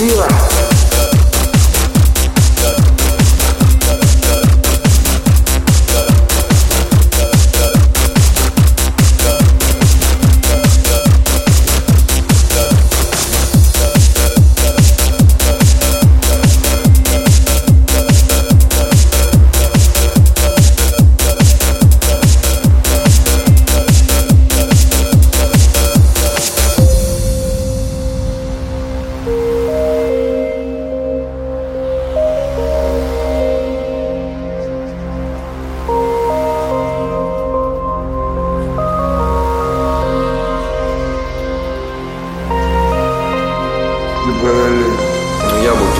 Mira. заболели. Ну, я был